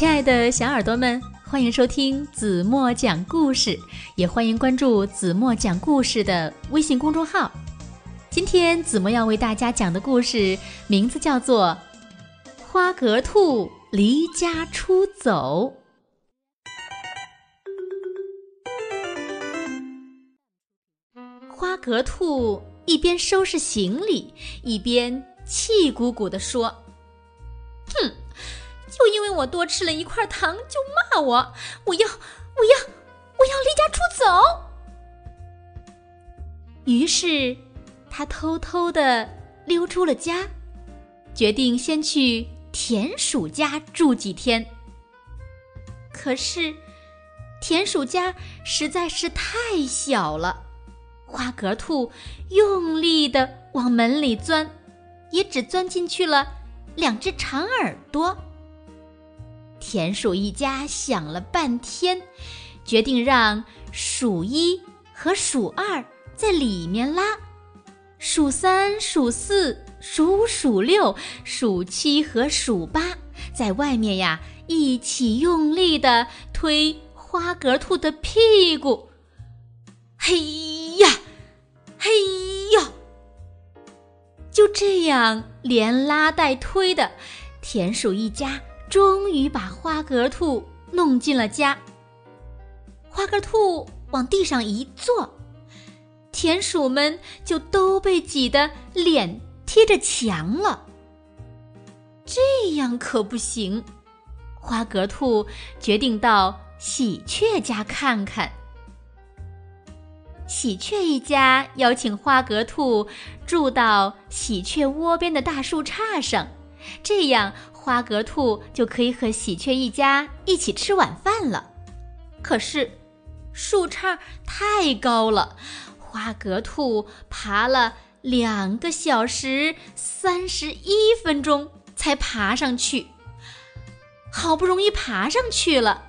亲爱的小耳朵们，欢迎收听子墨讲故事，也欢迎关注子墨讲故事的微信公众号。今天子墨要为大家讲的故事名字叫做《花格兔离家出走》。花格兔一边收拾行李，一边气鼓鼓地说：“哼！”就因为我多吃了一块糖，就骂我！我要，我要，我要离家出走。于是，他偷偷的溜出了家，决定先去田鼠家住几天。可是，田鼠家实在是太小了，花格兔用力的往门里钻，也只钻进去了两只长耳朵。田鼠一家想了半天，决定让鼠一和鼠二在里面拉，鼠三、鼠四、鼠五、鼠六、鼠七和鼠八在外面呀一起用力的推花格兔的屁股。嘿呀，嘿呀！就这样连拉带推的，田鼠一家。终于把花格兔弄进了家。花格兔往地上一坐，田鼠们就都被挤得脸贴着墙了。这样可不行，花格兔决定到喜鹊家看看。喜鹊一家邀请花格兔住到喜鹊窝边的大树杈上，这样。花格兔就可以和喜鹊一家一起吃晚饭了。可是，树杈太高了，花格兔爬了两个小时三十一分钟才爬上去。好不容易爬上去了，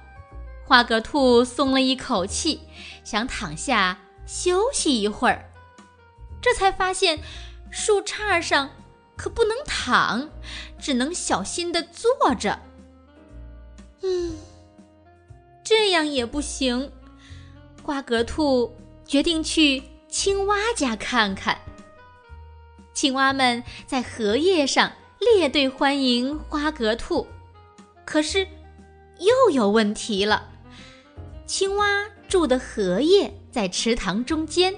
花格兔松了一口气，想躺下休息一会儿，这才发现树杈上。可不能躺，只能小心的坐着。嗯，这样也不行。花格兔决定去青蛙家看看。青蛙们在荷叶上列队欢迎花格兔，可是又有问题了。青蛙住的荷叶在池塘中间，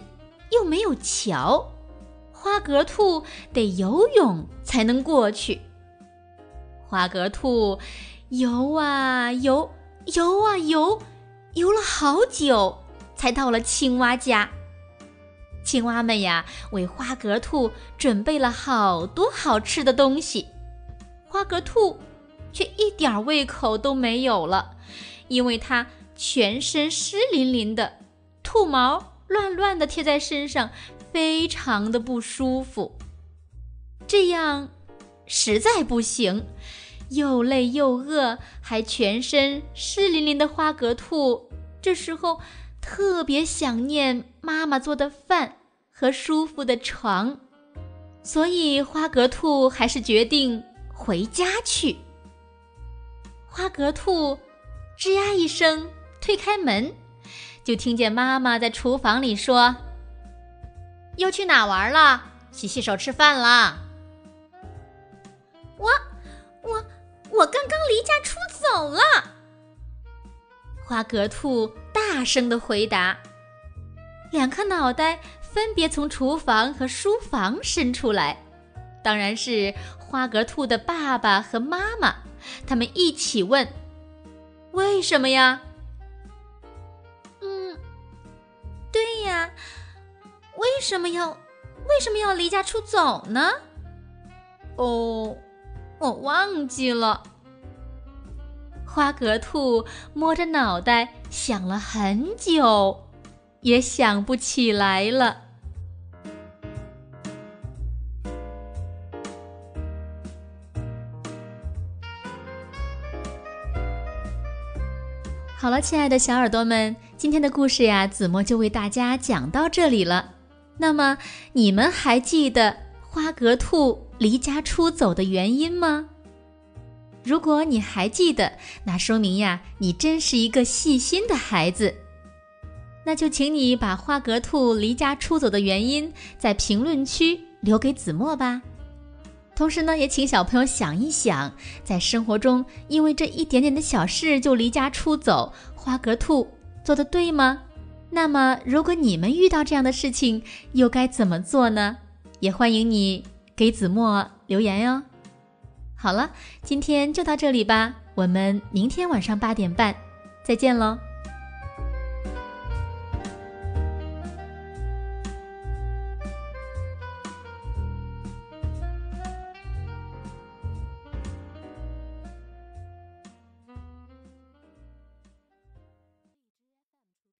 又没有桥。花格兔得游泳才能过去。花格兔游啊游，游啊游，游了好久，才到了青蛙家。青蛙们呀，为花格兔准备了好多好吃的东西，花格兔却一点胃口都没有了，因为它全身湿淋淋的，兔毛乱乱的贴在身上。非常的不舒服，这样实在不行。又累又饿，还全身湿淋淋的花格兔，这时候特别想念妈妈做的饭和舒服的床，所以花格兔还是决定回家去。花格兔吱呀一声推开门，就听见妈妈在厨房里说。又去哪玩了？洗洗手，吃饭啦！我、我、我刚刚离家出走了。花格兔大声的回答。两颗脑袋分别从厨房和书房伸出来，当然是花格兔的爸爸和妈妈。他们一起问：“为什么呀？”嗯，对呀。为什么要为什么要离家出走呢？哦，我忘记了。花格兔摸着脑袋想了很久，也想不起来了。好了，亲爱的小耳朵们，今天的故事呀，子墨就为大家讲到这里了。那么，你们还记得花格兔离家出走的原因吗？如果你还记得，那说明呀，你真是一个细心的孩子。那就请你把花格兔离家出走的原因在评论区留给子墨吧。同时呢，也请小朋友想一想，在生活中因为这一点点的小事就离家出走，花格兔做的对吗？那么，如果你们遇到这样的事情，又该怎么做呢？也欢迎你给子墨留言哟。好了，今天就到这里吧，我们明天晚上八点半再见喽。